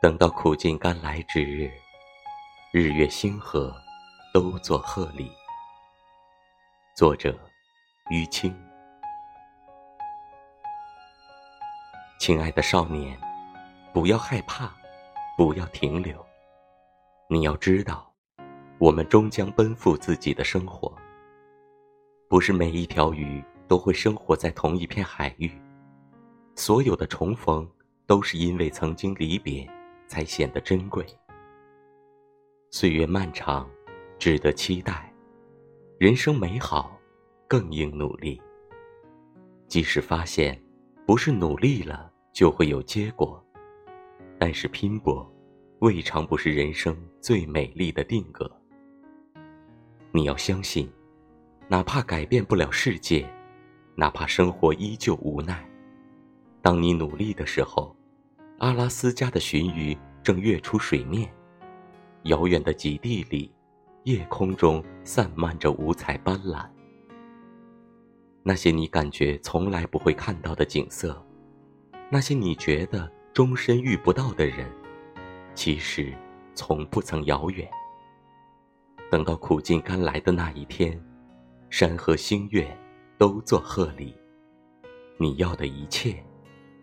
等到苦尽甘来之日，日月星河都作贺礼。作者：于青。亲爱的少年，不要害怕，不要停留。你要知道，我们终将奔赴自己的生活。不是每一条鱼都会生活在同一片海域，所有的重逢都是因为曾经离别。才显得珍贵。岁月漫长，值得期待；人生美好，更应努力。即使发现不是努力了就会有结果，但是拼搏，未尝不是人生最美丽的定格。你要相信，哪怕改变不了世界，哪怕生活依旧无奈，当你努力的时候。阿拉斯加的鲟鱼正跃出水面，遥远的极地里，夜空中散漫着五彩斑斓。那些你感觉从来不会看到的景色，那些你觉得终身遇不到的人，其实从不曾遥远。等到苦尽甘来的那一天，山河星月都作贺礼，你要的一切，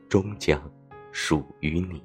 终将。属于你。